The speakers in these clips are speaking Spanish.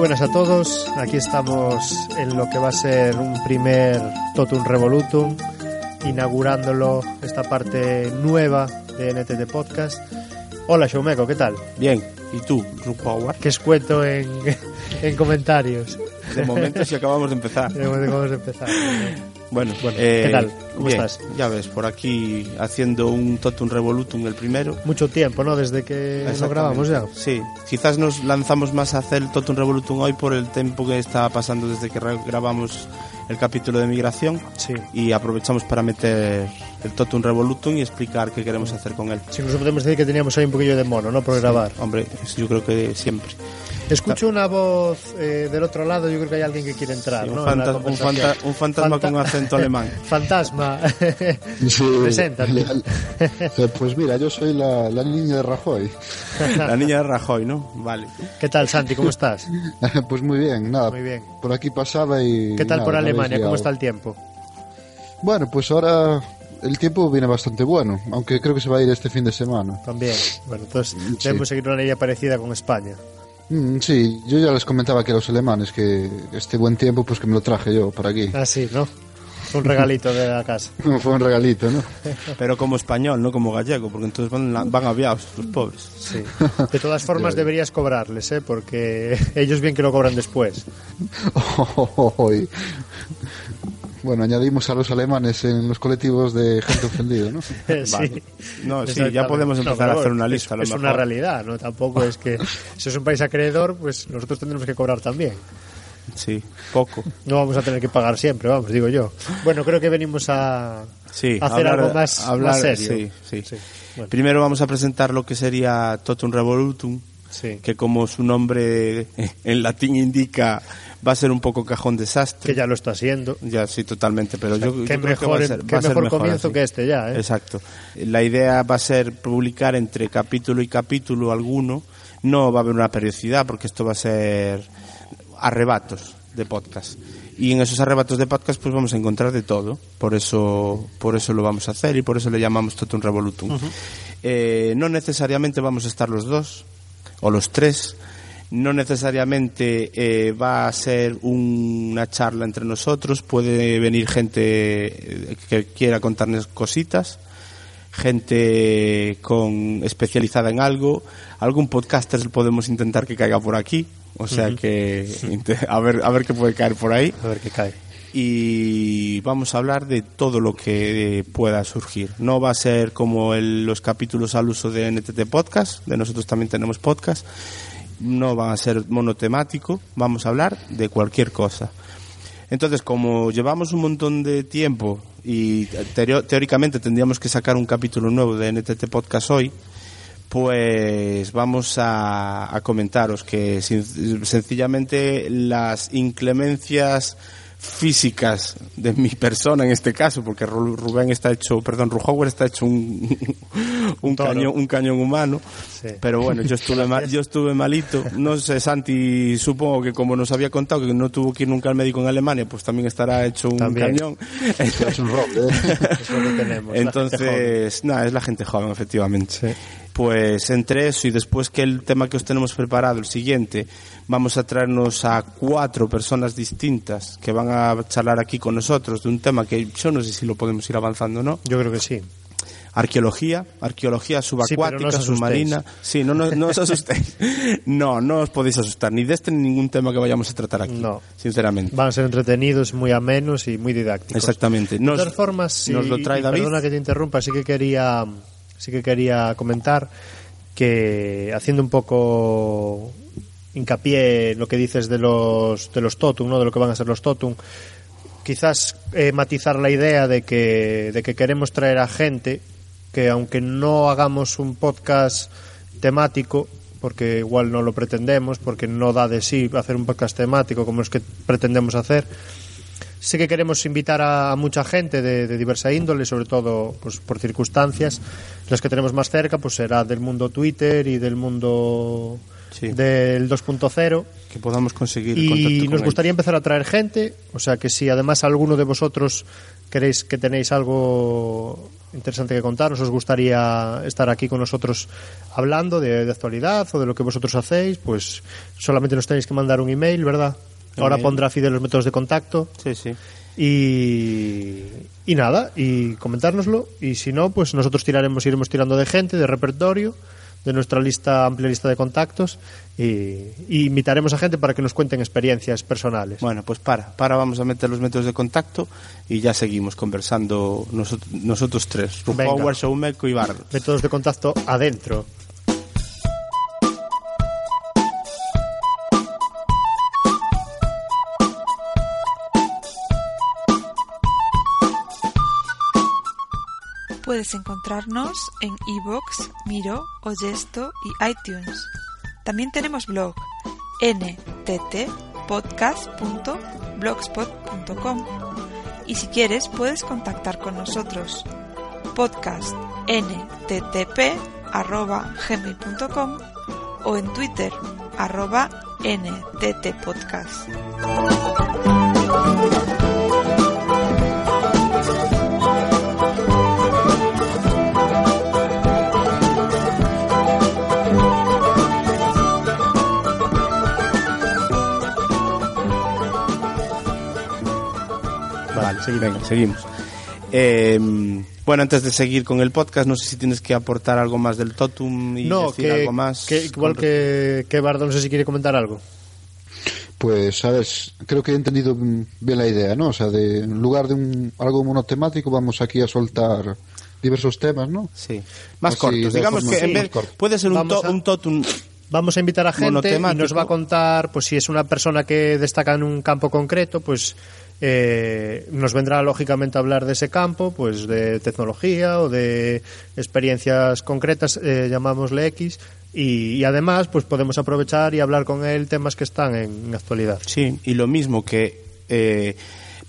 Buenas a todos. Aquí estamos en lo que va a ser un primer Totum Revolutum, inaugurándolo esta parte nueva de NTT Podcast. Hola, Showmeco, ¿qué tal? Bien, ¿y tú, Rupower? ¿Qué os cuento en, en comentarios? De momento, si acabamos de empezar. De momento, acabamos de empezar. Bueno, Bueno, eh, ¿qué tal? ¿Cómo bien, estás? Ya ves, por aquí haciendo un Totum Revolutum el primero. Mucho tiempo, ¿no? Desde que lo grabamos ya. Sí, quizás nos lanzamos más a hacer el Totum Revolutum hoy por el tiempo que estaba pasando desde que grabamos el capítulo de migración Sí. y aprovechamos para meter el Totum Revolutum y explicar qué queremos hacer con él. Si incluso podemos decir que teníamos ahí un poquillo de mono, ¿no? Por grabar. Hombre, yo creo que siempre. Escucho una voz eh, del otro lado, yo creo que hay alguien que quiere entrar, Sí, un ¿no? En la fanta- un conversación. fanta- un fantasma con acento alemán. Fantasma. Sí, Preséntate. la- eh, pues mira, yo soy la, la niña de Rajoy. La niña de Rajoy, ¿no? Vale. ¿Qué tal, Santi? ¿Cómo estás? Pues muy bien, nada. Muy bien. Por aquí pasaba y. ¿Qué tal nada, por Alemania? ¿Cómo está el tiempo? Bueno, pues ahora el tiempo viene bastante bueno, aunque creo que se va a ir este fin de semana. También. Bueno, entonces Sí. debemos seguir una ley parecida con España. Mm, sí, yo ya les comentaba que a los alemanes que este buen tiempo, pues que me lo traje yo para aquí. Ah, sí, ¿no? Un regalito de la casa. Fue un regalito, ¿no? Pero como español, no como gallego, porque entonces van, van aviados los pobres. Sí. De todas formas, deberías cobrarles, ¿eh? Porque ellos bien que lo cobran después. Bueno, añadimos a los alemanes en los colectivos de gente ofendida, ¿no? sí. Vale. No, sí, ya podemos No, empezar pero a hacer una es- lista. a lo Es, una mejor. realidad, ¿no? Tampoco es que si es un país acreedor, pues nosotros tendremos que cobrar también. Sí, poco. No vamos a tener que pagar siempre, vamos, digo yo. Bueno, creo que venimos a, Sí, a hacer hablar- algo más, hablar- más serio. Sí, sí. Sí, bueno. Primero vamos a presentar lo que sería Totum Revolutum, Sí. que como su nombre en latín indica, va a ser un poco cajón desastre. Que ya lo está haciendo. Ya, sí, totalmente, pero yo, yo Qué creo que mejor, va a ser, qué va a ser mejor comienzo así. que este ya, ¿eh? Exacto. La idea va a ser publicar entre capítulo y capítulo alguno. No va a haber una periodicidad porque esto va a ser arrebatos de podcast. Y en esos arrebatos de podcast pues vamos a encontrar de todo. Por eso, por eso lo vamos a hacer y por eso le llamamos Totum Revolutum. Eh, no necesariamente vamos a estar los dos o los tres. No necesariamente eh, va a ser un- una charla entre nosotros. Puede venir gente eh, que quiera contarnos cositas gente con especializada en algo, algún podcaster podemos intentar que caiga por aquí, o sea que a ver a ver qué puede caer por ahí A ver qué cae. y vamos a hablar de todo lo que pueda surgir. No va a ser como el- los capítulos al uso de NTT Podcast, de nosotros también tenemos podcast. No va a ser monotemático, vamos a hablar de cualquier cosa. Entonces, como llevamos un montón de tiempo y teóricamente tendríamos que sacar un capítulo nuevo de NTT Podcast hoy, pues vamos a, a comentaros que sencillamente las inclemencias físicas de mi persona en este caso, porque Ru- Rubén está hecho, perdón, Ruhower está hecho un, cañón, un cañón humano, Sí. pero bueno, yo estuve, mal- yo estuve malito, no sé, Santi, supongo que como nos había contado que no tuvo que ir nunca al médico en Alemania, pues también estará hecho un También. cañón. Es un roble, ¿eh? Es lo que tenemos. Entonces, nada, es la gente joven, efectivamente. Sí. Pues entre eso y después que el tema que os tenemos preparado, el siguiente, vamos a traernos a cuatro personas distintas que van a charlar aquí con nosotros de un tema que yo no sé si lo podemos ir avanzando o no. Yo creo que sí. arqueología, arqueología subacuática, Sí, no submarina. Sí, no, no, no os asustéis. no, no os podéis asustar, ni de este ni ningún tema que vayamos a tratar aquí, No. sinceramente. Van a ser entretenidos, muy amenos y muy didácticos. Exactamente. De todas formas, sí, nos lo trae David. Perdona que te interrumpa, sí que quería, sí que quería comentar que haciendo un poco hincapié lo que dices de los de los totum, ¿no? De lo que van a ser los totum. Quizás eh, matizar la idea de que de que queremos traer a gente que aunque no hagamos un podcast temático porque igual no lo pretendemos, porque no da de sí hacer un podcast temático como es que pretendemos hacer, sí que queremos invitar a, a mucha gente de, de diversa índole, sobre todo pues, por circunstancias. Las que tenemos más cerca pues será del mundo Twitter y del mundo Sí. del 2.0. que podamos conseguir contacto Y con nos ellos. gustaría empezar a traer gente, o sea que si además alguno de vosotros queréis que tenéis algo interesante que contarnos, os gustaría estar aquí con nosotros hablando de, de actualidad o de lo que vosotros hacéis, pues solamente nos tenéis que mandar un email, ¿verdad? Ahora Email. pondrá Fidel los métodos de contacto. Sí, sí. Y, y nada, y comentárnoslo. Y si no, pues nosotros tiraremos, iremos tirando de gente, de repertorio, de nuestra lista, amplia lista de contactos. Y, y invitaremos a gente para que nos cuenten experiencias personales. Bueno, pues para, para vamos a meter los métodos de contacto y ya seguimos conversando nosotros, nosotros tres, y Bardo. Métodos de contacto adentro. Puedes encontrarnos en iVoox, Miro, Oyesto y iTunes. También tenemos blog nttpodcast.blogspot.com y si quieres puedes contactar con nosotros podcast nttp@gmail.com o en Twitter arroba nttpodcast. Vale, venga, seguimos. Eh, bueno, antes de seguir con el podcast, no sé si tienes que aportar algo más del Totum y no, decir que, algo más. que- igual con- que, que Bardo, no sé si quiere comentar algo. Pues, sabes, creo que he entendido bien la idea, ¿no? O sea, de, en lugar de un, algo monotemático, vamos aquí a soltar diversos temas, ¿no? Sí, más Así, cortos. Digamos que en vez, puede ser un, to- a- un Totum. Vamos a invitar a gente y nos va a contar, pues si es una persona que destaca en un campo concreto, pues eh, nos vendrá lógicamente a hablar de ese campo, pues de tecnología o de experiencias concretas, eh, llamámosle X, y, además pues podemos aprovechar y hablar con él temas que están en actualidad. Sí, y lo mismo que eh,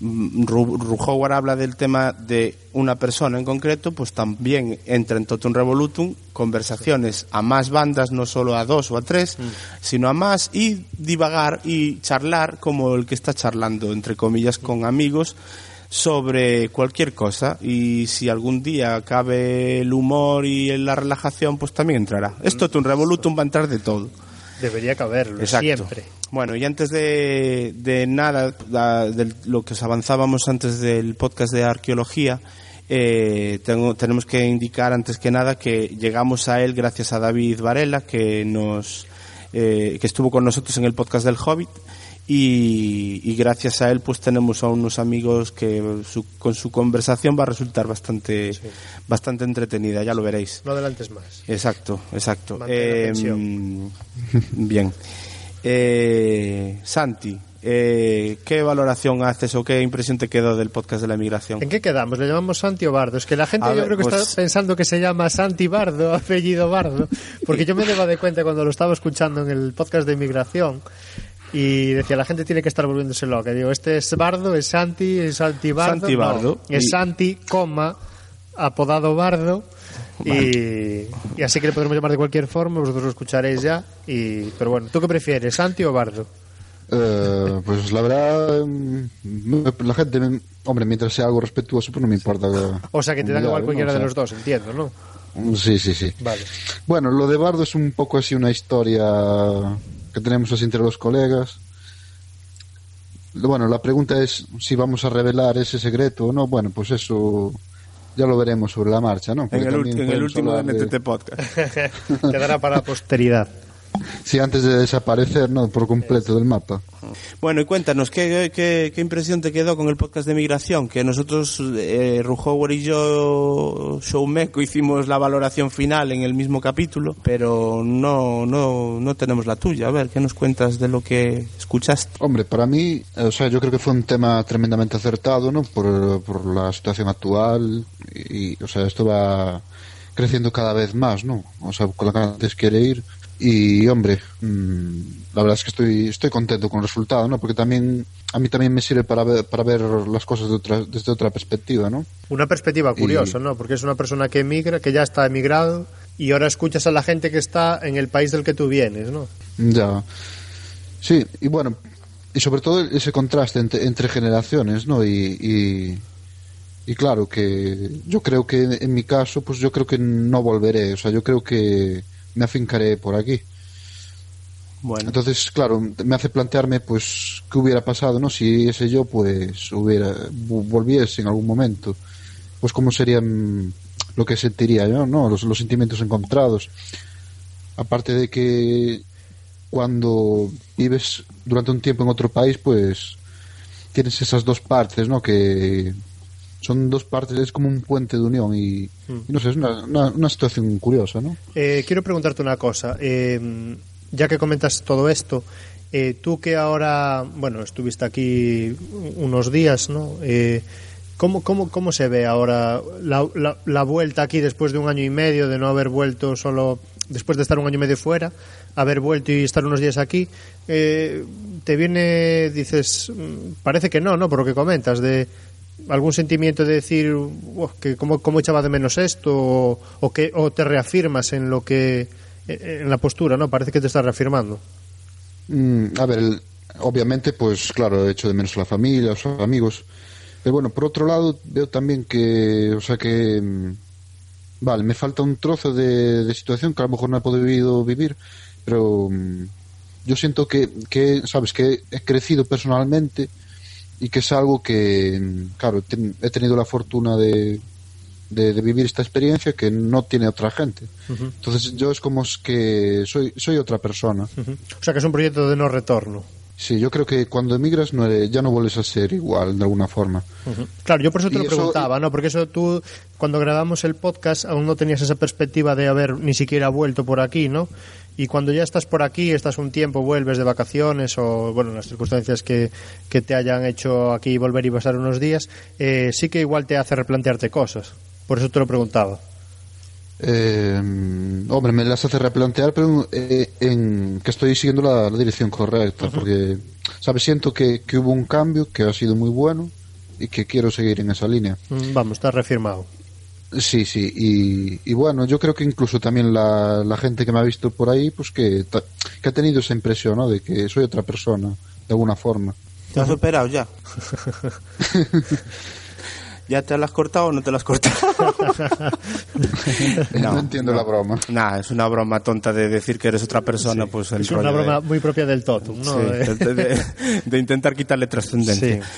mm, Ru- Ru Howard habla del tema de una persona en concreto, pues también entra en Totum Revolutum conversaciones a más bandas, no solo a dos o a tres, sino a más y divagar y charlar como el que está charlando, entre comillas, con amigos sobre cualquier cosa y si algún día cabe el humor y la relajación pues también entrará. Esto Totum Revolutum va a entrar de todo. Debería caberlo, Exacto. siempre. Bueno, y antes de, de nada, da- de lo que os avanzábamos antes del podcast de arqueología, eh, tengo- tenemos que indicar antes que nada que llegamos a él gracias a David Varela, que nos eh, que estuvo con nosotros en el podcast del Hobbit. Y, y gracias a él pues tenemos a unos amigos que su- con su conversación va a resultar bastante bastante entretenida ya lo veréis No adelantes más. Exacto, exacto. Eh, bien. Eh, Santi, eh, ¿qué valoración haces o qué impresión te quedó del podcast de la migración? ¿En qué quedamos? ¿Le llamamos Santi o Bardo? Es que la gente A yo ver, creo que pues- está pensando que se llama Santi Bardo, apellido Bardo, porque yo me daba de cuenta cuando lo estaba escuchando en el podcast de inmigración y decía, la gente tiene que estar volviéndose loca. Digo, este es Bardo, es Santi, es Santi Bardo. Santi Bardo. No, es Santi, coma, apodado Bardo. Y, y así que le podremos llamar de cualquier forma, vosotros lo escucharéis ya. Y, pero bueno, ¿tú qué prefieres, Santi o Bardo? Eh, pues la verdad, mm, me- la gente, me- hombre, mientras sea algo respetuoso, pues no me importa. O sea, que te dan Claro, igual ¿no? cualquiera O sea, de los dos, entiendo, ¿no? Sí, sí, sí. Vale. Bueno, lo de Bardo es un poco así una historia que tenemos así entre los colegas. Bueno, la pregunta es si vamos a revelar ese secreto o no. Bueno, pues eso ya lo veremos sobre la marcha, ¿no? En Porque el, también ulti- en el último de NTT Podcast. Quedará para la posteridad. Sí, antes de desaparecer, ¿no? Por completo del mapa. Bueno, y cuéntanos, ¿qué, qué, qué impresión te quedó con el podcast de migración? Que nosotros, eh, Rujower y yo, Showmeco, hicimos la valoración final en el mismo capítulo, pero no, no, no tenemos la tuya. A ver, ¿qué nos cuentas de lo que escuchaste? Hombre, para mí, o sea, yo creo que fue un tema tremendamente acertado, ¿no? Por, por la situación actual y, o sea, esto va creciendo cada vez más, ¿no? O sea, con la que antes quiere ir. Y, hombre, mm, la verdad es que estoy, estoy contento con el resultado, ¿no? Porque también, a mí también me sirve para ver, para ver las cosas de otra, desde otra perspectiva, ¿no? Una perspectiva curiosa, ¿no? Porque es una persona que emigra, que ya está emigrado y ahora escuchas a la gente que está en el país del que tú vienes, ¿no? Ya. Sí, y bueno, y sobre todo ese contraste entre, entre generaciones, ¿no? Y, y, y claro que yo creo que en mi caso, pues yo creo que no volveré, o sea, yo creo que me afincaré por aquí. Bueno, Entonces, claro, me hace plantearme, pues, qué hubiera pasado, ¿no? Si ese yo, pues, hubiera, vo- volviese en algún momento, pues, cómo serían lo que sentiría yo, ¿no? Los, los sentimientos encontrados. Aparte de que cuando vives durante un tiempo en otro país, pues, tienes esas dos partes, ¿no? Que son dos partes, es como un puente de unión y, y no sé, es una, una, una situación curiosa, ¿no? Eh, quiero preguntarte una cosa. Eh, ya que comentas todo esto, eh, tú que ahora, bueno, estuviste aquí unos días, ¿no? Eh, ¿cómo, cómo, ¿Cómo se ve ahora la, la, la vuelta aquí después de un año y medio, de no haber vuelto solo después de estar un año y medio fuera, haber vuelto y estar unos días aquí? Eh, ¿Te viene, dices, mm, parece que no, ¿no? Por lo que comentas, de algún sentimiento de decir "Uf, que cómo, cómo echaba de menos esto o, que o te reafirmas en lo que en la postura no parece que te estás reafirmando. Mm, a ver, obviamente, pues claro, he hecho de menos a la familia, a los amigos. Pero bueno, por otro lado, veo también que, o sea que, mm, vale, me falta un trozo de, de situación que a lo mejor no he podido vivir, pero mm, yo siento que, que, sabes, que he crecido personalmente y que es algo que, claro, ten- he tenido la fortuna de, de, de vivir esta experiencia que no tiene otra gente. Entonces yo es como que soy, soy otra persona. O sea que es un proyecto de no retorno Sí, yo creo que cuando emigras no eres- ya no vuelves a ser igual de alguna forma. Claro, yo por eso te Y lo eso- preguntaba, ¿no? Porque eso tú, cuando grabamos el podcast, aún no tenías esa perspectiva de haber ni siquiera vuelto por aquí, ¿no? Y cuando ya estás por aquí, estás un tiempo, vuelves de vacaciones o, bueno, las circunstancias que, que te hayan hecho aquí volver y pasar unos días, eh, sí que igual te hace replantearte cosas. Por eso te lo preguntaba. Eh, hombre, me las hace replantear, pero eh, en que estoy siguiendo la, la dirección correcta, porque, ¿sabes? Siento que, que hubo un cambio que ha sido muy bueno y que quiero seguir en esa línea. Mm, Vamos, estás reafirmado. Sí, sí, y, y bueno, yo creo que incluso también la, la gente que me ha visto por ahí, pues que, ta- que ha tenido esa impresión, ¿no? De que soy otra persona, de alguna forma. ¿te has operado ya? ¿Ya te las has cortado o no te las has cortado? No, entiendo la broma. Nah, es una broma tonta de decir que eres otra persona, pues el Es una de- broma muy propia del Totum, ¿no? Sí, de, de- de intentar quitarle trascendencia. Sí.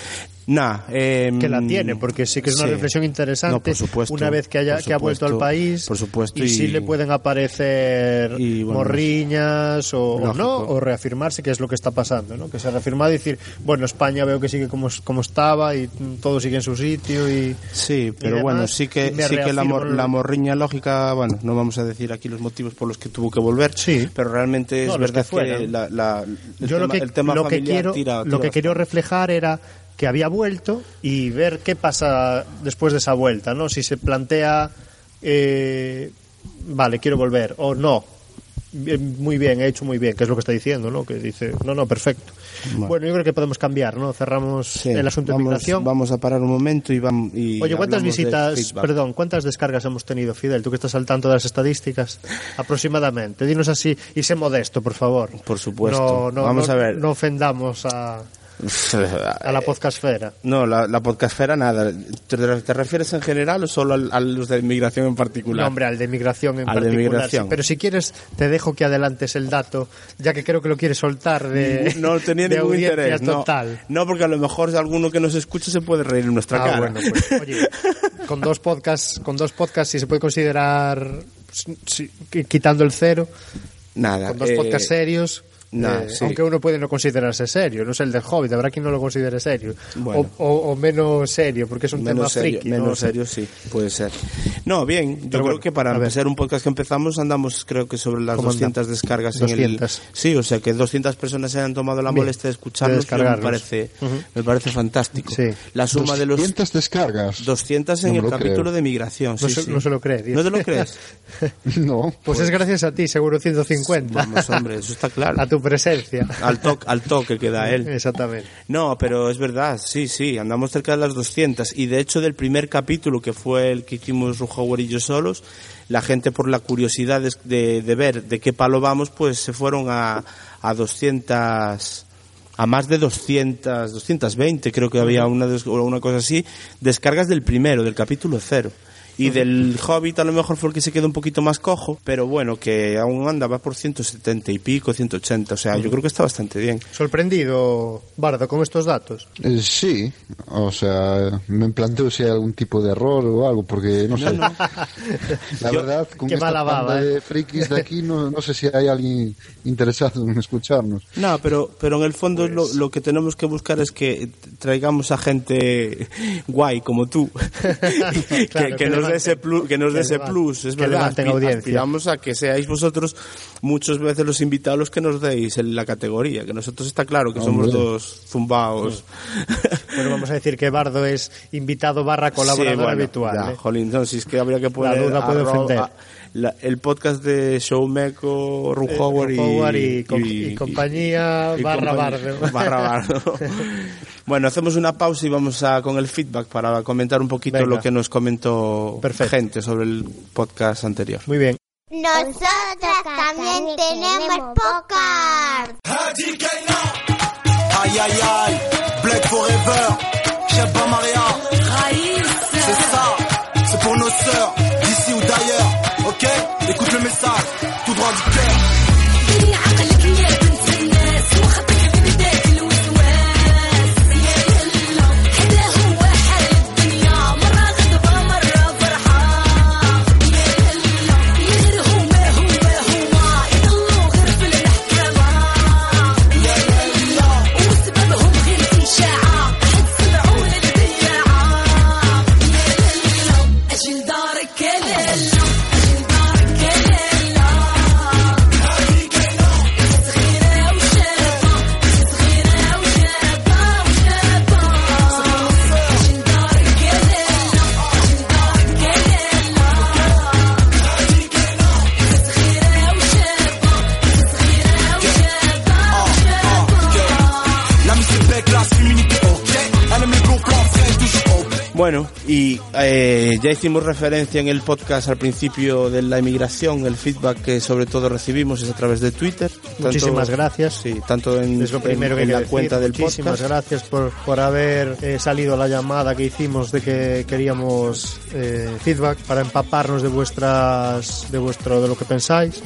Nah, em, que la tiene, porque sí que es una sí. reflexión interesante No, por supuesto, una vez que haya que ha vuelto al país por supuesto, y, sí y- le pueden aparecer y, bueno, morriñas o, no o reafirmarse que es lo que está pasando ¿no? que se ha reafirmado y decir bueno España veo que sigue como, como estaba y todo sigue en su sitio y Sí, pero demás, bueno, sí y que, sí que la, mor- la morriña lógica, bueno, no vamos a decir aquí los motivos por los que tuvo que volver, Sí. pero realmente es verdad que, la, la- el, yo tema, lo que el tema lo que quiero tira- lo tira que quería bastante. reflejar era que había vuelto y ver qué pasa después de esa vuelta no si se plantea eh, vale quiero volver o no Bien, muy bien he hecho muy bien que es lo que está diciendo no que dice no no perfecto bueno, yo creo que podemos cambiar no cerramos Sí, el asunto vamos, de migración Vamos a parar un momento y vamos. Y Oye, ¿cuántas visitas, perdón, cuántas descargas hemos tenido, Fidel? Tú que estás al tanto de las estadísticas, aproximadamente. Dinos así, y sé modesto, por favor. Por supuesto. No, no, Vamos no- a ver. No ofendamos a, A la podcastfera. No, la, la podcastfera nada. ¿Te, te refieres en general o solo al- a, los de inmigración en particular? No, hombre, al de migración en Al de particular. migración. sí. Pero si quieres, te dejo que adelantes el dato, ya que creo que lo quieres soltar de, no tenía de ningún interés. No, total. no, porque a lo mejor alguno que nos escuche se puede reír en nuestra Ah, cara. bueno, pues, oye, con dos podcasts, con dos podcasts, si se puede considerar, si- qui- quitando el cero, Nada. con dos eh, podcasts serios, nah, eh, sí. aunque uno puede no considerarse serio, no es el del Hobbit, habrá quien no lo considere serio, Bueno. o, o- o menos serio, porque es un tema menos serio, friki. ¿no? menos serio sí, puede ser. No, bien, yo Pero creo bueno, que para empezar un podcast que empezamos andamos creo que sobre las ¿Cómo 200 descargas en 200. el Sí, o sea, que 200 personas se han tomado la molestia de de escucharnos, yo me parece Ujú. me parece fantástico. Sí. La suma de los 200 descargas. 200 en No el lo capítulo creo. de migración, No sí, se, sí. no se lo cree, tío. ¿No te lo crees? No. Pues es gracias a ti, seguro 150. Vamos, hombre, eso está claro. A tu presencia. Al toque, al toque que da él. Exactamente. No, pero es verdad, sí, sí, andamos cerca de las 200 y de hecho del primer capítulo que fue el que hicimos Rujower y yo solos, la gente por la curiosidad de, de- de ver de qué palo vamos, pues se fueron a, a 200 a más de 200, 220 creo que había una, una cosa así, descargas del primero, del capítulo cero. Y del Hobbit a lo mejor fue el que se quedó un poquito más cojo, pero bueno, que aún andaba por 170 y pico, 180, o sea, yo creo que está bastante bien. Sorprendido, Bardo, con estos datos. Eh, sí, o sea, me planteo si hay algún tipo de error o algo, porque no sé. La Yo- verdad, con Qué esta mala baba, banda ¿eh? de frikis de aquí, no, no sé si hay alguien interesado en escucharnos. No, pero, pero en el fondo lo, lo que tenemos que buscar es que traigamos a gente guay como tú, que, Claro, que que nos dé levanten- ese plus, que nos dé que ese plus, es que verdad. Aspi- audiencia. Aspiramos a que seáis vosotros muchas veces los invitados los que nos deis en la categoría, que nosotros está claro que somos dos zumbaos. Bueno, vamos a decir que Bardo es invitado barra colaborador Sí, bueno, habitual. ya, ¿eh? jolín, no, si es que habría que poner duda puede ofender. a- la- el podcast de Showmeco, Ru Eh, Howard y, Howard y com- y compañía barra Bardo. barra Bardo. bueno, hacemos una pausa y vamos a con el feedback para comentar un poquito Venga. lo que nos comentó Perfecto. gente sobre el podcast anterior. Muy bien. Nosotras también tenemos podcast. Black Forever, Shabba Maria, c'est ça, c'est pour nos sœurs, d'ici ou d'ailleurs, ok Écoute le message, tout droit du cœur. Ya hicimos referencia en el podcast al principio de la inmigración, el feedback que sobre todo recibimos es a través de Twitter. tanto- Muchísimas gracias. Sí, tanto en, Es lo primero en- que en la decir. cuenta del Muchísimas podcast. gracias por, por haber eh, salido la llamada que hicimos de que queríamos eh, feedback para empaparnos de vuestras de vuestro de lo que pensáis.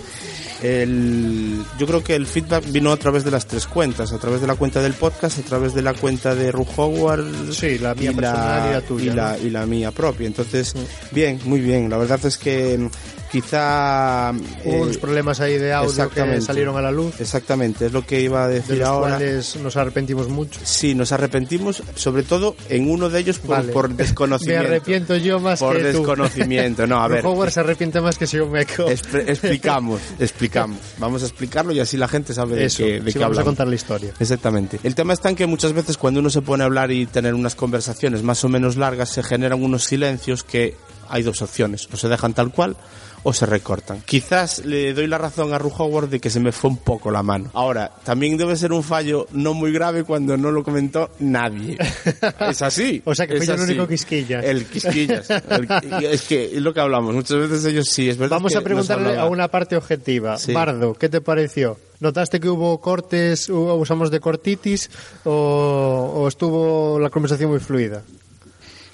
El, yo creo que el feedback vino a través de las tres cuentas, a través de la cuenta del podcast, a través de la cuenta de Ru Howard, Sí, la mía y personal y la tuya, y la, y la mía propia. Entonces, bien, muy bien. La verdad es que quizá Hubo eh, unos problemas ahí de audio que salieron a la luz, Exactamente, es lo que iba a de decir los ahora. cuales nos arrepentimos mucho. Sí, nos arrepentimos, sobre todo en uno de ellos por, Vale. por desconocimiento. Me arrepiento yo más por que tú. desconocimiento. No, a ver. Howard se arrepiente más que si yo me expl- explicamos, explicamos. Vamos a explicarlo y así la gente sabe de Eso, qué, de sí, qué vamos a contar la historia. Exactamente. El tema está en que muchas veces cuando uno se pone a hablar y tener unas conversaciones más o menos largas se generan unos silencios que hay dos opciones, o se dejan tal cual o se recortan. Quizás le doy la razón a Ru Howard de que se me fue un poco la mano. Ahora, también debe ser un fallo no muy grave cuando no lo comentó nadie. es así. O sea, que yo el único quisquillas. El quisquillas. El- es que es lo que hablamos. Muchas veces ellos sí, es verdad. Vamos que a preguntarle a una parte objetiva. Sí. Bardo, ¿qué te pareció? ¿Notaste que hubo cortes, usamos de cortitis o, o estuvo la conversación muy fluida?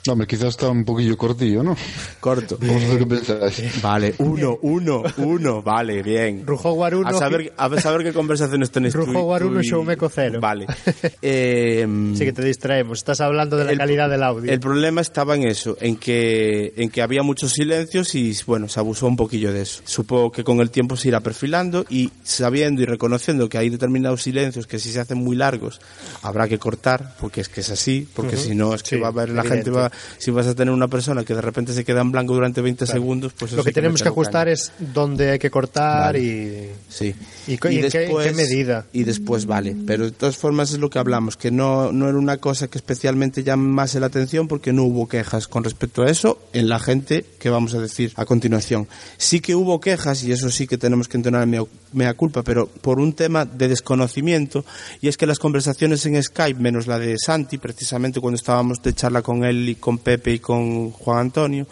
No, hombre, quizás está un poquillo cortillo, ¿no? Corto. Vamos a ver qué pensáis. Vale, uno, uno, uno, vale, bien. Rujowar uno, A saber, a ver, saber qué conversaciones tenéis tú y- Rujowar tú y- Showmeco cero. Vale. Eh, Sí que te distraemos. Estás hablando de la el- calidad del audio. El problema estaba en eso, en que, en que había muchos silencios y, bueno, se abusó un poquillo de eso. Supongo que con el tiempo se irá perfilando y sabiendo y reconociendo que hay determinados silencios que si se hacen muy largos habrá que cortar, porque es que es así, porque si no es que Sí, va a haber la evidente. gente va, si vas a tener una persona que de repente se queda en blanco durante 20 segundos, pues Lo que tenemos que un ajustar es dónde hay que cortar Vale. y... Sí. ¿Y co- y en qué- qué medida? Y después vale. Pero de todas formas es lo que hablamos, que no, no era una cosa que especialmente llamase la atención porque no hubo quejas con respecto a eso en la gente que vamos a decir a continuación. Sí que hubo quejas, y eso sí que tenemos que entonar mea, mea culpa, pero por un tema de desconocimiento, y es que las conversaciones en Skype, menos la de Santi, precisamente cuando estábamos de charla con él y con Pepe y con Juan Antonio,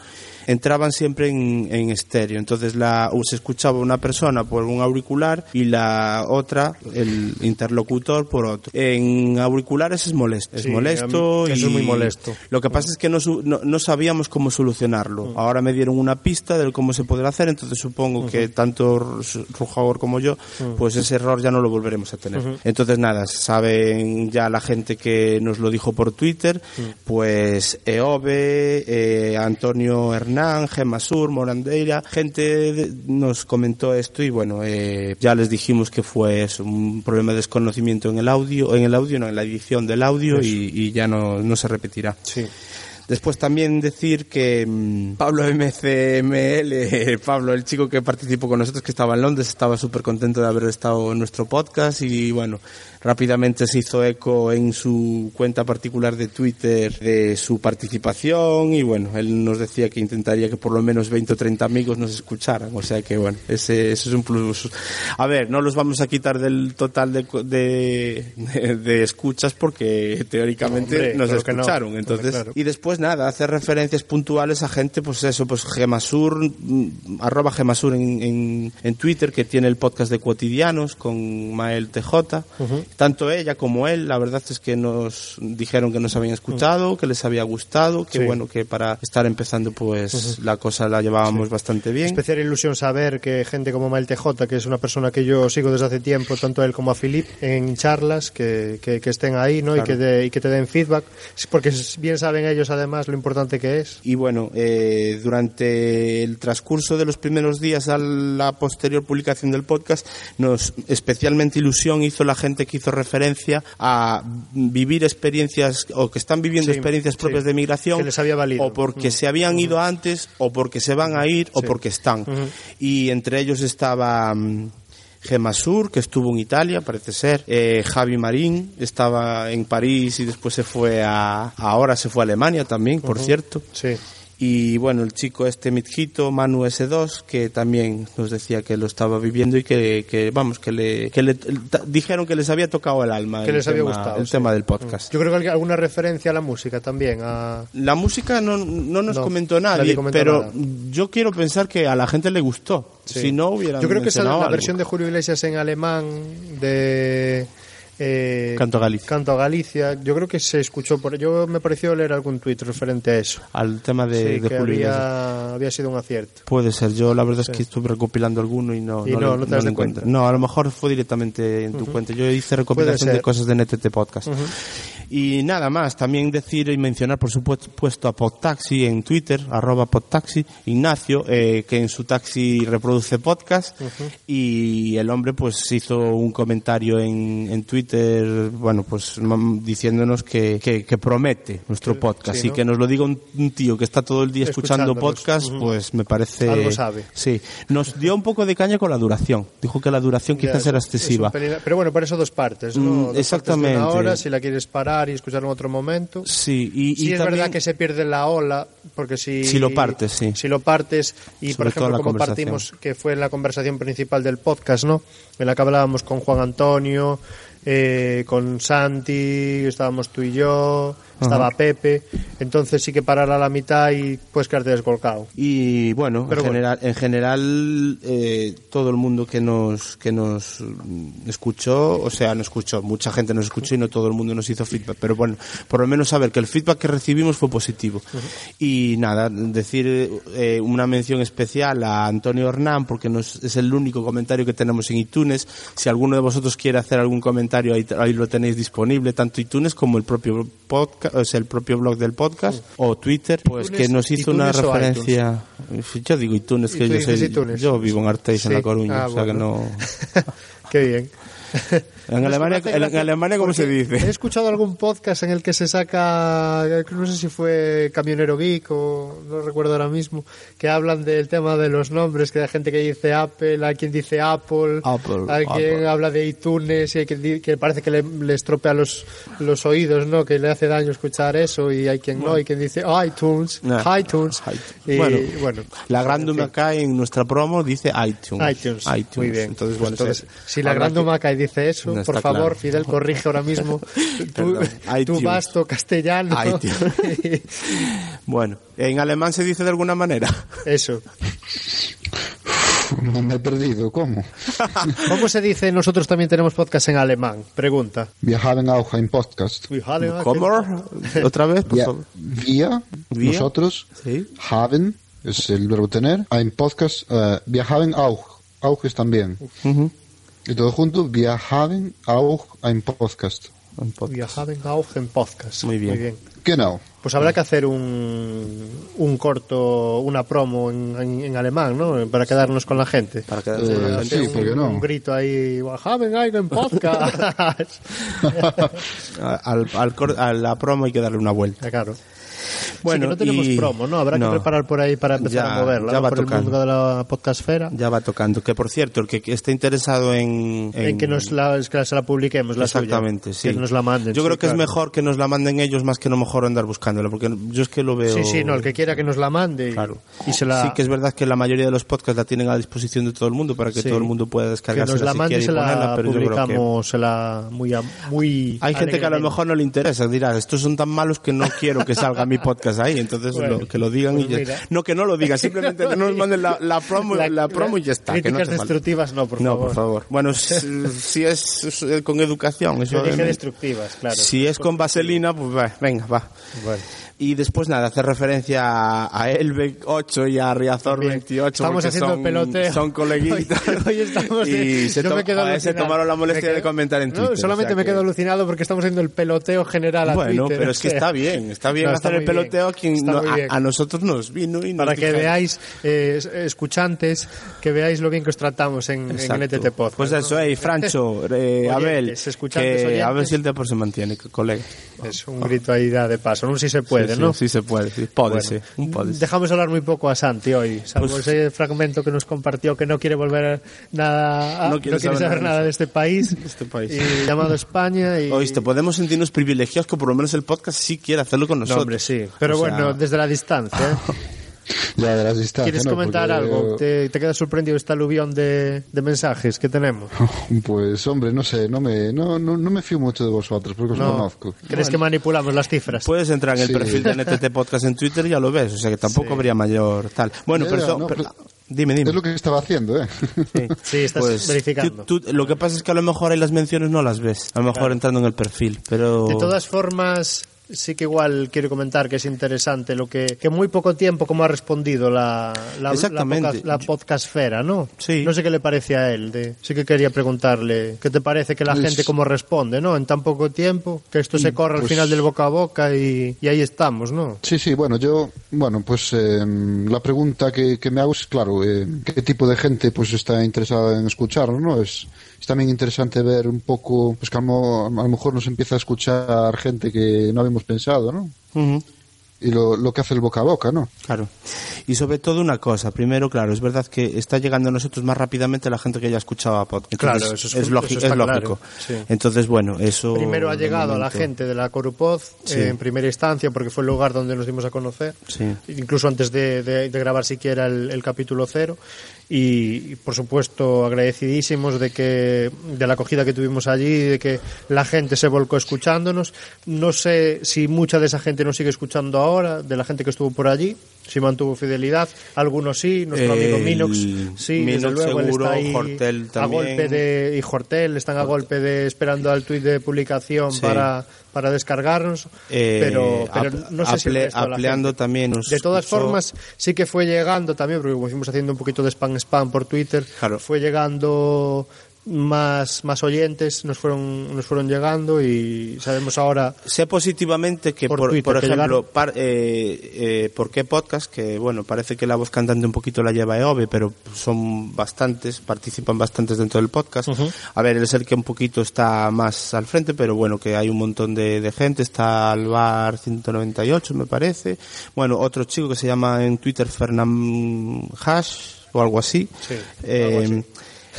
entraban siempre en, en estéreo. Entonces la, se escuchaba una persona por un auricular y la otra, el interlocutor, por otro. En auriculares es molesto. Es Sí, molesto. mí- eso y es muy molesto. Lo que pasa es que no, no, no sabíamos cómo solucionarlo. Mm. Ahora me dieron una pista de cómo se podrá hacer, entonces supongo que tanto Ru- Rujagor como yo, Mm. pues ese error ya no lo volveremos a tener. Entonces nada, saben ya la gente que nos lo dijo por Twitter, Mm. pues Eove, eh, Antonio Hernán, Gemma Sur, Morandeira, gente nos comentó esto y bueno, eh, ya les dijimos que fue eso, un problema de desconocimiento en el audio, en el audio, no, en la edición del audio y ya no, no se repetirá. Sí. Después también decir que mm, Pablo MCML, Pablo, el chico que participó con nosotros, que estaba en Londres, estaba súper contento de haber estado en nuestro podcast y bueno, rápidamente se hizo eco en su cuenta particular de Twitter de su participación y bueno, él nos decía que intentaría que por lo menos 20 o 30 amigos nos escucharan, o sea que bueno, ese, ese es un plus. A ver, no los vamos a quitar del total de, de, de- escuchas porque teóricamente Hombre, nos claro que no. escucharon, entonces Claro. y después nada, hacer referencias puntuales a gente, pues eso, pues Gemasur, mm, arroba Gemasur en, en, en Twitter, que tiene el podcast de Cotidianos con Mael TJ. Tanto ella como él, la verdad es que nos dijeron que nos habían escuchado, que les había gustado, que Sí. bueno, que para estar empezando pues la cosa la llevábamos bastante bien. Especial ilusión saber que gente como Mael TJ, que es una persona que yo sigo desde hace tiempo, tanto a él como a Filip, en charlas, que, que, que estén ahí ¿no? y, Claro. que de- y que te den feedback, porque bien saben ellos además lo importante que es. Y bueno, eh, durante el transcurso de los primeros días a la posterior publicación del podcast, nos especialmente ilusión hizo la gente que hizo referencia a vivir experiencias o que están viviendo Sí, experiencias sí, propias de migración que les había valido. o porque se habían ido antes o porque se van a ir o porque están. Y entre ellos estaba mm, Gemma Sur, que estuvo en Italia, parece ser. Eh, Javi Marín estaba en París y después se fue a. Ahora se fue a Alemania también, por cierto. Sí. Y bueno, el chico este Mitjito, Manu S2, que también nos decía que lo estaba viviendo y que, que, vamos, que le, que le dijeron que les había tocado el alma. Que el les había tema- gustado, El sí. tema del podcast. Yo creo que alguna referencia a la música también. A... La música no, no nos No, comentó nadie comentó pero nada. yo quiero pensar que a la gente le gustó. Sí. Si no hubiera Yo creo que esa, la versión de Julio Iglesias en alemán de eh, Canto a Galicia. Canto Galicia, yo creo que se escuchó por yo me pareció leer algún tuit referente a eso. al tema de, Sí, de que Julio había, había sido un acierto. Puede ser, yo la verdad Sí. es que estuve recopilando alguno y no, Y no, no, te de cuenta. encuentro. No, a lo mejor fue directamente en tu cuenta. Yo hice recopilación de cosas de NTT Podcast. Y nada más, también decir y mencionar, por supuesto, a Podtaxi en Twitter, arroba Podtaxi, Ignacio, eh, que en su taxi reproduce podcast, y el hombre pues hizo un comentario en, en Twitter, bueno, pues diciéndonos que, que, que promete nuestro podcast, sí, y que nos lo diga un, un tío que está todo el día escuchando podcast, pues me parece... Algo sabe. Sí, nos dio un poco de caña con la duración, dijo que la duración quizás Ya, era excesiva. pero bueno, por eso dos partes, ¿no? Mm, partes de exactamente. una hora, si la quieres parar parar y escucharlo en otro momento. Sí, y, Sí, y es también- verdad que se pierde la ola, porque si... Si lo partes, sí. Si lo partes, y por Sobre todo ejemplo, como partimos, que fue la conversación principal del podcast, ¿no? En la que hablábamos con Juan Antonio, eh, con Santi, estábamos tú y yo, estaba Pepe, entonces sí que parar a la mitad y puedes quedarte descolcado. Y bueno, Pero en bueno. general, en general eh, todo el mundo que nos que nos escuchó, o sea, no escuchó, mucha gente nos escuchó y no todo el mundo nos hizo feedback, pero bueno, por lo menos saber que el feedback que recibimos fue positivo. Y nada, decir eh, una mención especial a Antonio Hernán porque nos, es el único comentario que tenemos en iTunes. Si alguno de vosotros quiere hacer algún comentario, ahí, ahí lo tenéis disponible, tanto iTunes como el propio podcast, o sea, el propio blog del podcast o Twitter, pues que nos hizo una referencia. Yo digo iTunes, ¿Y que yo soy, iTunes? yo vivo en Arteix, en Sí. La Coruña, Ah, o sea que bueno. no. Qué bien. En Alemania, en, en Alemania ¿cómo se dice? He escuchado algún podcast en el que se saca, no sé si fue Camionero Geek o no recuerdo ahora mismo, que hablan del tema de los nombres, que hay gente que dice Apple, hay quien dice Apple, Apple, hay quien Apple. habla de iTunes y hay quien que parece que le, le estropea los, los oídos, ¿no? Que le hace daño escuchar eso y hay quien no, hay quien dice iTunes, Nah. iTunes. Y, Bueno, bueno, La gran en Duma fin. acá en nuestra promo dice iTunes. iTunes. iTunes. Muy bien. Entonces, bueno, Entonces, se- si la habrá gran que- Dumaca dice eso, No por favor, claro. Fidel, corrige ahora mismo tu, tu vasto castellano. Bueno, en alemán se dice de alguna manera. eso. Me he perdido, ¿cómo? ¿Cómo se dice nosotros también tenemos podcast en alemán? Pregunta. Wir haben auch ein Podcast. ¿Cómo? Otra vez, por favor. wir, Wir? nosotros, Sí. haben, es el verbo tener, ein Podcast, äh, wir haben auch, auch es también. Ujú. Y todo junto, wir haben auch ein Podcast. Un podcast. Auch ein podcast. Muy bien. Genau. Pues habrá que hacer un, un corto, una promo en, en- en alemán, ¿no? Para quedarnos con la gente. Para quedarse Eh, con la Hacer sí, un, ¿por qué no? un grito ahí, "Wir haben einen podcast. al, al a la promo hay que darle una vuelta. Claro. Bueno, sí, que no tenemos y- promo, ¿no? Habrá no. que preparar por ahí para empezar Ya- a moverla ya va por el tocando. mundo de la podcastfera. Ya va tocando. Que por cierto, el que esté interesado en. En, que nos la, es que se la publiquemos, la suya. Exactamente, sí. Que nos la manden. Yo sí, creo que es claro. mejor que nos la manden ellos más que no mejor andar buscándola, porque yo es que lo veo. Sí, sí, no, el que quiera que nos la mande y, Claro. y se la, Sí que es verdad que la mayoría de los podcasts la tienen a disposición de todo el mundo para que Sí. todo el mundo pueda que descargarse nos la si mande y quiere se y ponerla, la pero creo que publicamos se la muy, muy hay gente que a lo mejor no le interesa, dirá, estos son tan malos que no quiero que salga mi podcast ahí, entonces Bueno, lo- que lo digan y pues ya- mira. no que no lo digan, simplemente no nos manden la, la promo, la, promo y ya está. que no Críticas hace falta. destructivas no, por no, favor. por favor. Bueno, si, si es con educación, eso Yo dije eh, destructivas, claro. si es con vaselina, pues va, venga, va. Bueno. Y después nada, hacer referencia a, a Elbeck 8 y a Riazor También. 28. Estamos haciendo son, el peloteo. Son coleguitas. Hoy, hoy estamos y se, to- se tomaron la molestia quedo- de comentar en No, Twitter. solamente o sea me que- quedo alucinado porque estamos haciendo el peloteo general a Bueno, Twitter. pero es que sea. está bien, está bien No, está hacer el peloteo a quien no- a, a nosotros nos vino y nos Para que dijeron. veáis, eh, es- escuchantes, que veáis lo bien que os tratamos en, en Podcast. Pues ¿no? eso, hey, Francho, eh, Abel, que a ver si el tiempo se mantiene, colega. Es un grito ahí de paso, no sé si se puede, sí, ¿no? Sí, sí se puede, sí. Pódese, un pódese. Dejamos hablar muy poco a Santi hoy, salvo Pues- ese fragmento que nos compartió que no quiere volver nada, a- No no quiere quiere, saber saber nada de este país, este país. y llamado España y Oíste, podemos sentirnos privilegiados que por lo menos el podcast sí quiere hacerlo con no, nosotros. hombre, sí, pero O sea, bueno, desde la distancia. Ya de las distancias. ¿Quieres ¿no? comentar algo? eh, ¿Te, te queda sorprendido este aluvión de, de mensajes que tenemos? Pues hombre, no sé, no me, no, no, no me fío mucho de vosotros porque os No. conozco. ¿Crees que manipulamos las cifras? Puedes entrar en el Sí. perfil de NTT Podcast en Twitter y ya lo ves, o sea que tampoco habría mayor tal. Bueno, Ya, pero, eso- no, pero- pues- dime, dime. Es lo que estaba haciendo, ¿eh? Sí. Sí, estás Pues, verificando. tú- tú- lo que pasa es que a lo mejor ahí las menciones no las ves, a lo mejor entrando en el perfil, pero... De todas formas, sí que igual quiero comentar que es interesante lo que, que muy poco tiempo como ha respondido la, la, Exactamente. la, podcast- la podcastfera, ¿no? Sí. No sé qué le parece a él. De, sí que quería preguntarle qué te parece que la Pues- gente como responde, ¿no? En tan poco tiempo, que esto se corre al pues- final del boca a boca y, y ahí estamos, ¿no? Sí, sí, bueno, yo, bueno, pues eh, la pregunta que, que me hago es, claro, eh, ¿qué tipo de gente pues está interesada en escucharlo, no? Es, es también interesante ver un poco, pues que a lo, a lo mejor nos empieza a escuchar gente que no habíamos pensado, ¿no? Y lo, lo que hace el boca a boca, ¿no? Claro. Y sobre todo una cosa, primero, claro, es verdad que está llegando a nosotros más rápidamente la gente que ya escuchaba podcast. Claro, Entonces, eso es- lógi- eso está es lógico. claro, sí. Entonces, bueno, eso... Primero ha llegado a la gente de la Corupoz Sí. eh, en primera instancia porque fue el lugar donde nos dimos a conocer, Sí. incluso antes de, de- de grabar siquiera el, el capítulo cero. Y, y, por supuesto agradecidísimos de que de la acogida que tuvimos allí, de que la gente se volcó escuchándonos. No sé si mucha de esa gente nos sigue escuchando ahora, de la gente que estuvo por allí, si mantuvo fidelidad. Algunos sí, nuestro amigo El Minox, sí, desde Minox luego él seguro, está ahí Hortel a golpe de y Hortel están a golpe de esperando al tuit de publicación Sí. para para descargarnos, Eh, pero, pero no sé si el resto de la también De todas escuchó- formas, sí que fue llegando también, porque como fuimos haciendo un poquito de spam spam por Twitter, Claro. fue llegando más más oyentes, nos fueron nos fueron llegando y sabemos ahora Sé positivamente que, Por por, Twitter, por que ejemplo, par- eh, eh, ¿por qué podcast? Que, bueno, parece que la voz cantante un poquito la lleva Eove, pero son bastantes, participan bastantes dentro del podcast. A ver, él es el que un poquito está más al frente, pero bueno, que hay un montón de, de gente. Está Alvar 198, me parece. Bueno, otro chico que se llama en Twitter Fernand Hash, o algo así. Sí, Eh, algo así.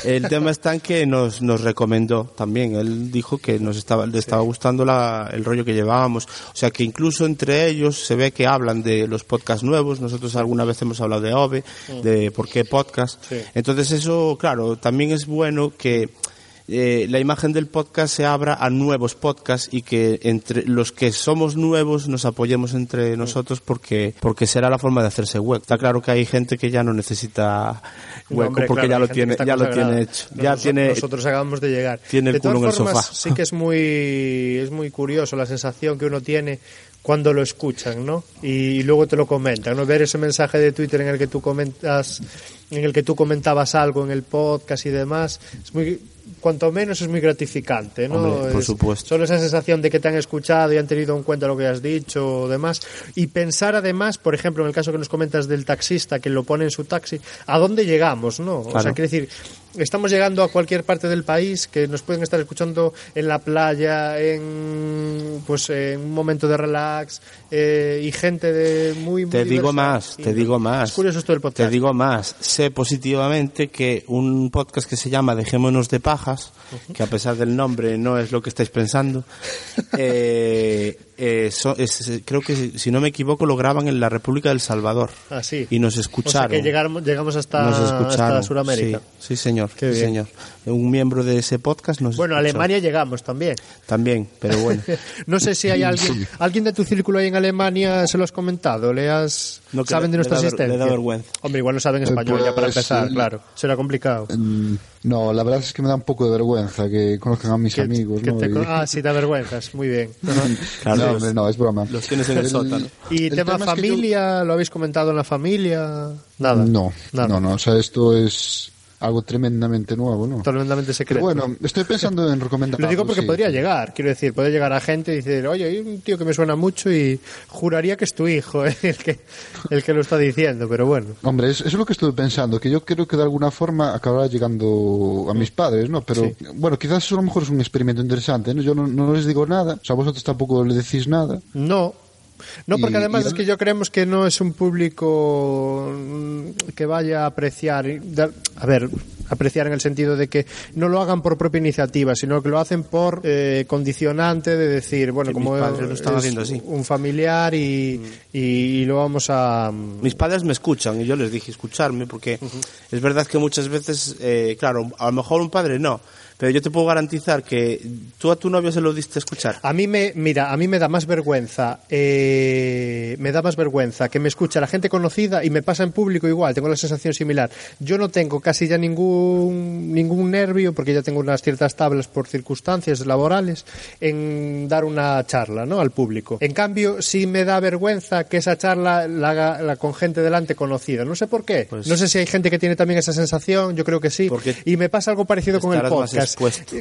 El tema está en que nos, nos recomendó también. Él dijo que nos estaba, le estaba gustando la, el rollo que llevábamos. O sea que incluso entre ellos se ve que hablan de los podcasts nuevos. Nosotros alguna vez hemos hablado de OVE, de por qué podcast. Entonces eso, claro, también es bueno que eh, la imagen del podcast se abra a nuevos podcasts y que entre los que somos nuevos nos apoyemos entre nosotros porque porque será la forma de hacerse hueco. Está claro que hay gente que ya no necesita hueco hombre, porque claro, ya lo tiene ya lo tiene hecho. Ya Nosotros- tiene nosotros acabamos de llegar. tiene el de todas culo en el formas, sofá. sí que es muy es muy curioso la sensación que uno tiene cuando lo escuchan, ¿no? Y, luego te lo comentan, ¿no? Ver ese mensaje de Twitter en el que tú comentas en el que tú comentabas algo en el podcast y demás, es muy cuanto menos es muy gratificante, ¿no? Hombre, por Es supuesto. Solo esa sensación de que te han escuchado y han tenido en cuenta lo que has dicho o demás. Y pensar además, por ejemplo, en el caso que nos comentas del taxista que lo pone en su taxi, ¿a dónde llegamos, no? O sea, quiere decir, estamos llegando a cualquier parte del país que nos pueden estar escuchando en la playa, en pues en un momento de relax eh, y gente de muy, muy Te digo más, Y te digo más. Es curioso esto del podcast. Te digo más. Sé positivamente que un podcast que se llama Dejémonos de pajas, que a pesar del nombre no es lo que estáis pensando, eh, eh, so- es- creo que si no me equivoco lo graban en la República del Salvador. Ah, sí. Y nos O sea escucharon. que llegamos, llegamos hasta, nos escucharon. hasta Sudamérica. Sí, sí, señor. Qué sí, bien. señor. Un miembro de ese podcast nos Bueno, a. Alemania llegamos también. También, pero bueno. No sé si hay alguien, alguien de tu círculo ahí en Alemania, se lo has comentado, le has, No, saben le- de nuestra le da existencia. le da vergüenza. Hombre, igual no saben Eh, español ya para pues, empezar, eh, claro. Será complicado. Mm, No, la verdad es que me da un poco de vergüenza que conozcan a mis Que- amigos. que ¿no? te ah, sí, da vergüenzas, muy bien. Claro, no, hombre, no, es broma. los tienes en el sótano. ¿Y el tema tema es que yo- familia? ¿Lo habéis comentado en la familia? Nada. No, Nada. no, no, o sea, esto es algo tremendamente nuevo, ¿no? Totalmente secreto. Pero bueno, estoy pensando en recomendar. Lo digo porque podría llegar, quiero decir, puede llegar a gente y decir, oye, hay un tío que me suena mucho y juraría que es tu hijo eh, el, que, el que lo está diciendo, pero bueno. Hombre, es- eso es lo que estuve pensando, que yo creo que de alguna forma acabará llegando a mis padres, ¿no? Pero bueno, quizás eso a lo mejor es un experimento interesante, ¿no? Yo no, no les digo nada, o sea, vosotros tampoco le decís nada. No. No, porque Y- además y- es que yo creemos que no es un público mm, que vaya a apreciar, a ver, apreciar en el sentido de que no lo hagan por propia iniciativa, sino que lo hacen por eh, condicionante de decir, bueno, como padres lo es haciendo así. un familiar y, y, y lo vamos a... Mis padres me escuchan y yo les dije escucharme porque es verdad que muchas veces, eh, claro, a lo mejor un padre no, pero yo te puedo garantizar que tú a tu novio se lo diste a escuchar. A mí me, mira, a mí me da más vergüenza, eh, me da más vergüenza que me escuche la gente conocida y me pasa en público igual, tengo la sensación similar. Yo no tengo casi ya ningún, ningún nervio, porque ya tengo unas ciertas tablas por circunstancias laborales, en dar una charla, ¿no? Al público. En cambio, sí me da vergüenza que esa charla la haga la- con gente delante conocida. No sé por qué. Pues- no sé si hay gente que tiene también esa sensación, yo creo que sí. Y me pasa algo parecido con el podcast. Expuesto.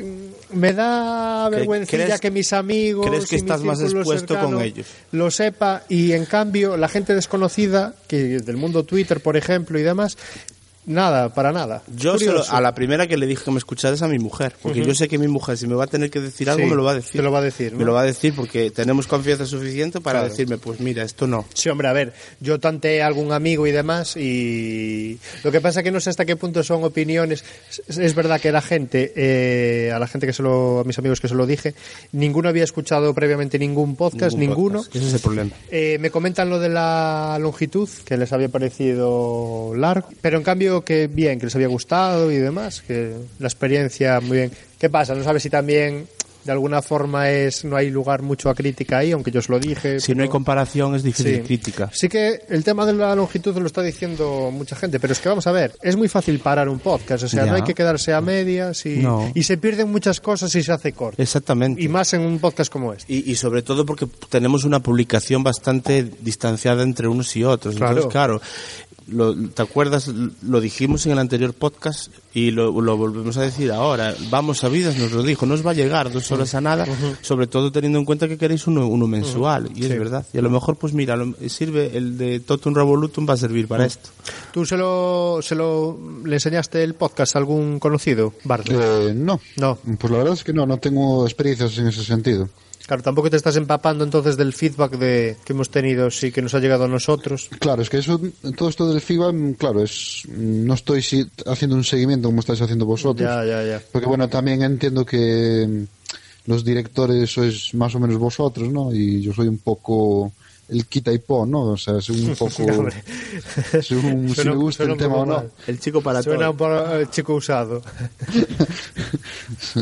Me da ¿Cre- vergüencilla crees- que mis amigos crees que y estás más expuesto cercano con ellos? lo sepa y en cambio la gente desconocida que del mundo Twitter por ejemplo y demás Nada, para nada. Yo se lo- Curioso. a la primera que le dije que me escuchara es a mi mujer, porque yo sé que mi mujer si me va a tener que decir algo Sí, me lo va a decir. te lo va a decir, Me lo va a decir porque tenemos confianza suficiente para Claro. decirme, pues mira, esto no. Sí, hombre, a ver, yo tanteé a algún amigo y demás y lo que pasa que no sé hasta qué punto son opiniones. Es, es verdad que la gente, eh, a la gente que se lo, a mis amigos que se lo dije, ninguno había escuchado previamente ningún podcast, Ningún ninguno. podcast. Ese es el problema. Eh, me comentan lo de la longitud, que les había parecido largo, pero en cambio que bien, que les había gustado y demás, que la experiencia muy bien. ¿Qué pasa? No sabes si también de alguna forma es no hay lugar mucho a crítica ahí, aunque yo os lo dije. Si no hay comparación es difícil Sí. crítica. Sí que el tema de la longitud lo está diciendo mucha gente, pero es que vamos a ver, es muy fácil parar un podcast, o sea, Ya. no hay que quedarse a medias y, No. y se pierden muchas cosas si se hace corto. Exactamente. Y más en un podcast como este. Y, y sobre todo porque tenemos una publicación bastante distanciada entre unos y otros. Claro. Entonces, claro, lo- ¿te acuerdas? Lo dijimos en el anterior podcast y lo, lo volvemos a decir ahora. Vamos a vidas, nos lo dijo. No os va a llegar dos horas a nada, sobre todo teniendo en cuenta que queréis uno, uno mensual. Y es verdad. Y a lo mejor, pues mira, lo- sirve el de Totum Revolutum va a servir para esto. ¿Tú se lo, se lo le enseñaste el podcast a algún conocido, Bardo? Eh, no. No. Pues la verdad es que no, no tengo experiencias en ese sentido. Claro, tampoco te estás empapando entonces del feedback de, que hemos tenido, sí, que nos ha llegado a nosotros. Claro, es que eso, todo esto del FIBA, mm, claro, es, mm, no estoy haciendo un seguimiento como estáis haciendo vosotros. Ya, ya, ya. Porque bueno, también entiendo que mm, los directores sois más o menos vosotros, ¿no? Y yo soy un poco el quita y pon, ¿no? O sea, soy un poco... Según si Suena- me gusta suena el un tema o no. El chico para Suena todo. un poco, eh, chico usado.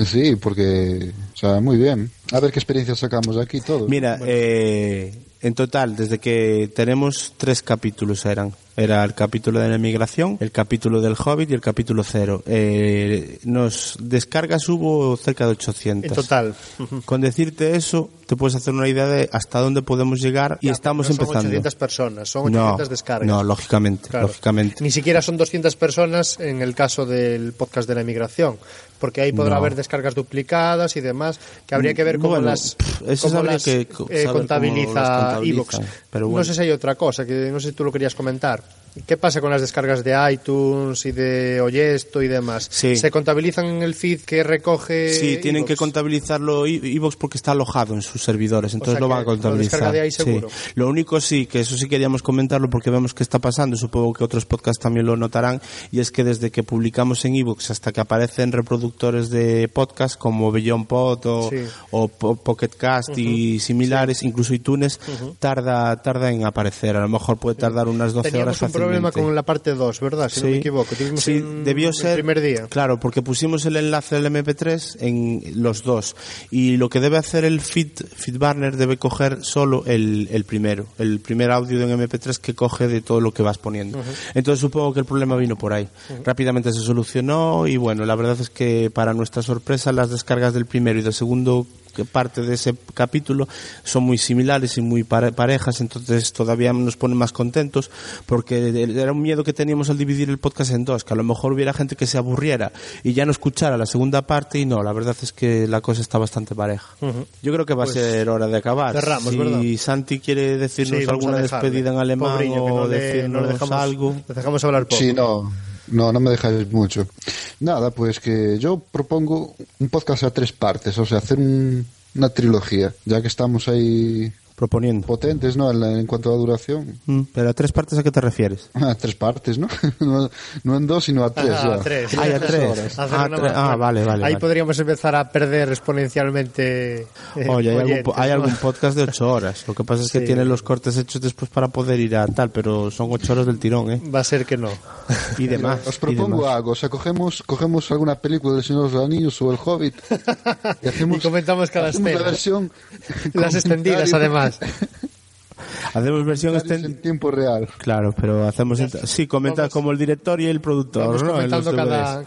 Sí, porque, o sea, muy bien. A ver qué experiencias sacamos de aquí todos. Mira, eh, en total, desde que tenemos tres capítulos eran. Era el capítulo de la emigración, el capítulo del Hobbit y el capítulo cero. Eh, nos descargas hubo cerca de 800. En total. Con decirte eso, te puedes hacer una idea de hasta dónde podemos llegar y Ya, estamos no empezando. Son 800 personas, son no, 800 descargas. no, lógicamente, Claro. lógicamente. Ni siquiera son 200 personas en el caso del podcast de la emigración, porque ahí podrá No. haber descargas duplicadas y demás, que habría que ver cómo Bueno, las, pff, eso cómo las, que eh, cómo contabiliza las Evox. Pero No sé si hay otra cosa, que no sé si tú lo querías comentar. ¿Qué pasa con las descargas de iTunes y de Oyesto y demás? Sí. ¿Se contabilizan en el feed que recoge Sí, tienen que contabilizarlo Evox porque está alojado en sus servidores, entonces sea lo van a lo contabilizar. descarga de ahí Sí. seguro. Lo único sí, que eso sí queríamos comentarlo porque vemos que está pasando, supongo que otros podcasts también lo notarán, y es que desde que publicamos en Evox hasta que aparecen reproductores de podcast como Beyond Pod o, Sí. o Pocket Cast y similares, incluso iTunes, tarda, tarda en aparecer. A lo mejor puede tardar unas 12 Teníamos horas un problema con la parte 2, ¿verdad? Si no me equivoco. Tuvimos Sí, un- debió el ser. primer día. Claro, porque pusimos el enlace del MP3 en los dos. Y lo que debe hacer el feed, FeedBurner debe coger solo el, el primero, el primer audio de un MP3 que coge de todo lo que vas poniendo. Entonces supongo que el problema vino por ahí. Rápidamente se solucionó y bueno, la verdad es que para nuestra sorpresa las descargas del primero y del segundo que parte de ese capítulo son muy similares y muy pare- parejas, entonces todavía nos pone más contentos porque era un miedo que teníamos al dividir el podcast en dos, que a lo mejor hubiera gente que se aburriera y ya no escuchara la segunda parte y no, la verdad es que la cosa está bastante pareja. Yo creo que va Pues a ser hora de acabar. cerramos, si ¿verdad? Santi quiere decirnos Sí, alguna despedida en alemán Pobreño, o no le- decirnos no le dejamos, algo. le dejamos hablar poco. Sí, no, no, no me dejáis mucho. Nada, pues que yo propongo un podcast a tres partes, o sea, hacer un- una trilogía, ya que estamos ahí Proponiendo. potentes, ¿no? En, cuanto a duración. Mm, Pero a tres partes a qué te refieres? A tres partes, ¿no? no, no en dos, sino a tres. Ah, ya. tres. Ah, ya tres. Hacer Ah, tre- ah, vale, vale, Ahí vale. podríamos empezar a perder exponencialmente. eh, Oye, hay, algún, hay algún podcast de ocho horas. Lo que pasa es que Sí. tiene los cortes hechos después para poder ir a tal, pero son ocho horas del tirón, ¿eh? Va a ser que no. Y demás. Os propongo demás. algo, o sea, cogemos, cogemos alguna película del Señor de los Anillos o El Hobbit y, hacemos, Y comentamos cada hacemos la versión Las extendidas, comentarios- Hacemos versión extendida. en tiempo real. Claro, pero hacemos. Sí, comenta Vamos- como el director y el productor, Vamos ¿no? Comentando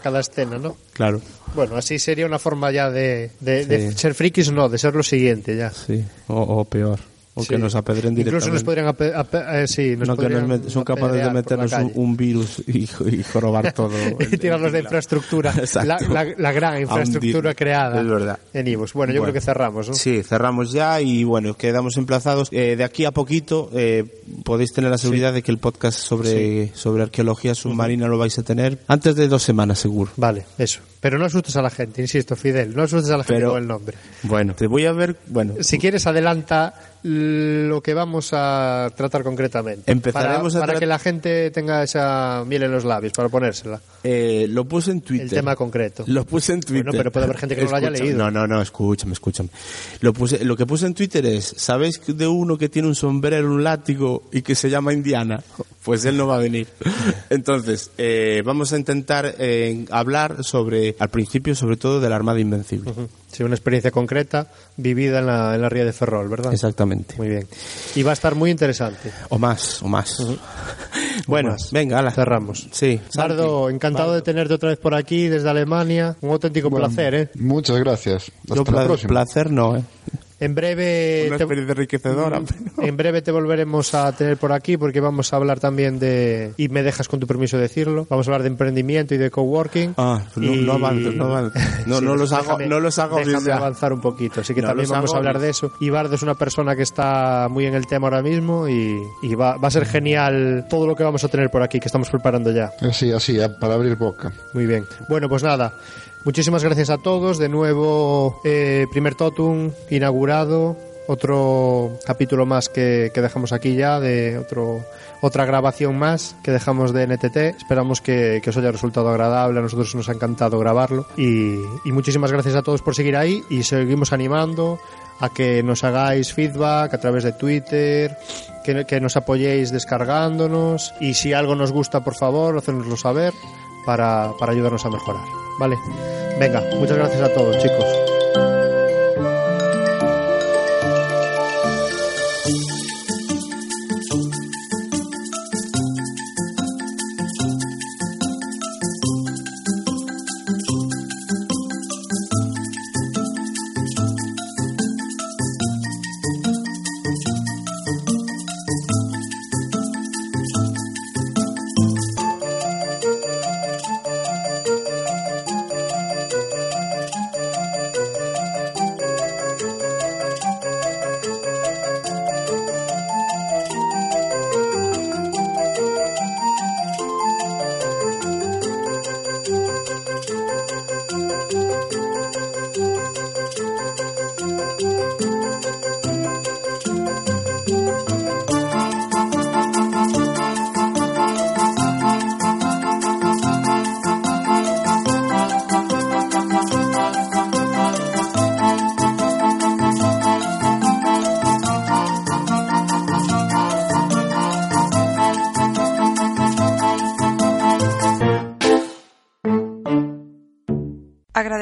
cada, escena, ¿no? Claro, Bueno, así sería una forma ya de, de, de Sí. ser frikis, no, de ser lo siguiente ya. sí. O, o peor. O Sí. que nos apedren Incluso directamente. nos podrían... eh, sí, nos no, que nos son capaces de meternos un, virus y, y jorobar todo. y tirarlos de infraestructura, la, la- la gran infraestructura creada Es verdad. en Ivos. Bueno, yo Bueno. creo que cerramos, ¿no? Sí, cerramos ya y bueno, quedamos emplazados. Eh, de aquí a poquito eh, podéis tener la seguridad de que el podcast sobre, sobre arqueología submarina lo vais a tener antes de dos semanas seguro. Vale, eso. Pero no asustes a la gente, insisto, Fidel, no asustes a la gente Pero- con el nombre. Bueno, te voy a ver, bueno, Si quieres, adelanta lo que vamos a tratar concretamente. Empezaremos a para, para tra- que la gente tenga esa miel en los labios, para ponérsela. eh, lo puse en Twitter. El tema concreto. Lo puse en Twitter. Bueno, pero puede haber gente que no lo haya leído. No, no, no, escúchame, escúchame. Lo, puse, lo que puse en Twitter es, ¿sabéis de uno que tiene un sombrero, un látigo y que se llama Indiana? Pues él no va a venir. Entonces, eh, vamos a intentar eh, hablar sobre, al principio, sobre todo, de la Armada Invencible. Ujú. Sí, una experiencia concreta vivida en la, en la ría de Ferrol, ¿verdad? Exactamente. Muy bien. Y va a estar muy interesante. O más, o más. Bueno, más. venga, ala. Cerramos. Sí. Bardo, encantado de tenerte otra vez por aquí desde Alemania. Un auténtico Bueno, placer, ¿eh? Muchas gracias. Hasta Yo la pla- próxima. placer no, ¿eh? En breve Una te- experiencia enriquecedora. pero- En breve te volveremos a tener por aquí porque vamos a hablar también de, y me dejas con tu permiso decirlo, vamos a hablar de emprendimiento y de coworking. Ah, no, Y- no avances, no avances. No, no los hago, no los hago Déjame avanzar un poquito, así que No también vamos a hablar de eso. Y Bardo es una persona que está muy en el tema ahora mismo y, y va, va a ser genial todo lo que vamos a tener por aquí, que estamos preparando ya. Así, así, para abrir boca. Muy bien. Bueno, pues nada. Muchísimas gracias a todos. De nuevo, eh, primer Totum inaugurado. Otro capítulo más que, que dejamos aquí ya, de otro, otra grabación más que dejamos de NTT. Esperamos que, que os haya resultado agradable. A nosotros nos ha encantado grabarlo. Y, y muchísimas gracias a todos por seguir ahí. Y seguimos animando a que nos hagáis feedback a través de Twitter, que, que nos apoyéis descargándonos. Y si algo nos gusta, por favor, hacérnoslo saber para, para ayudarnos a mejorar. ¿Vale? Venga, muchas gracias a todos, chicos.